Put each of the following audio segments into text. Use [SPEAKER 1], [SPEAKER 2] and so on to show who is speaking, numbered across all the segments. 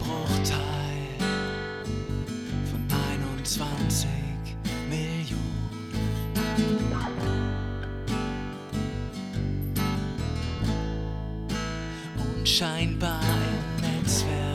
[SPEAKER 1] Bruchteil von 21 Millionen. Unscheinbar im Netzwerk.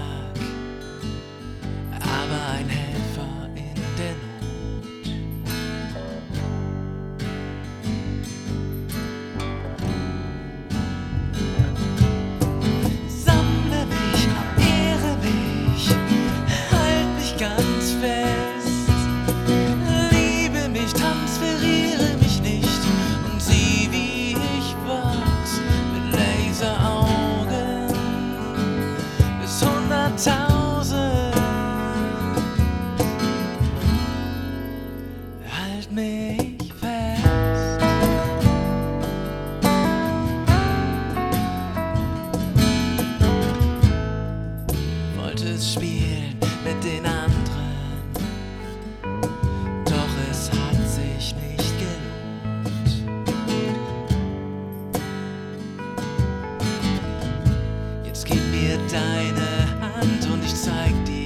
[SPEAKER 1] gutes Spiel mit den anderen. Doch es hat sich nicht gelohnt. Jetzt gib mir deine Hand und ich zeig dir.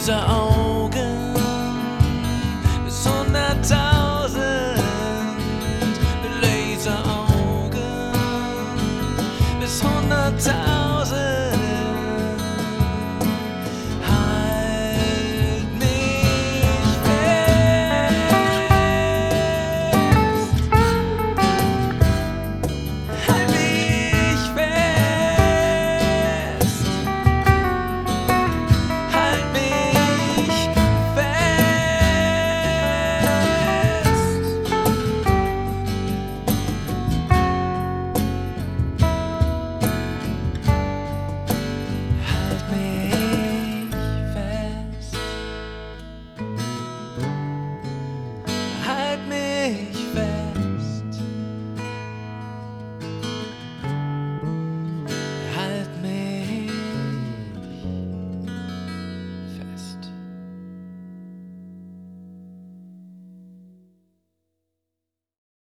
[SPEAKER 1] böse Augen bis hunderttausend, Laseraugen bis hunderttausend. mich fest.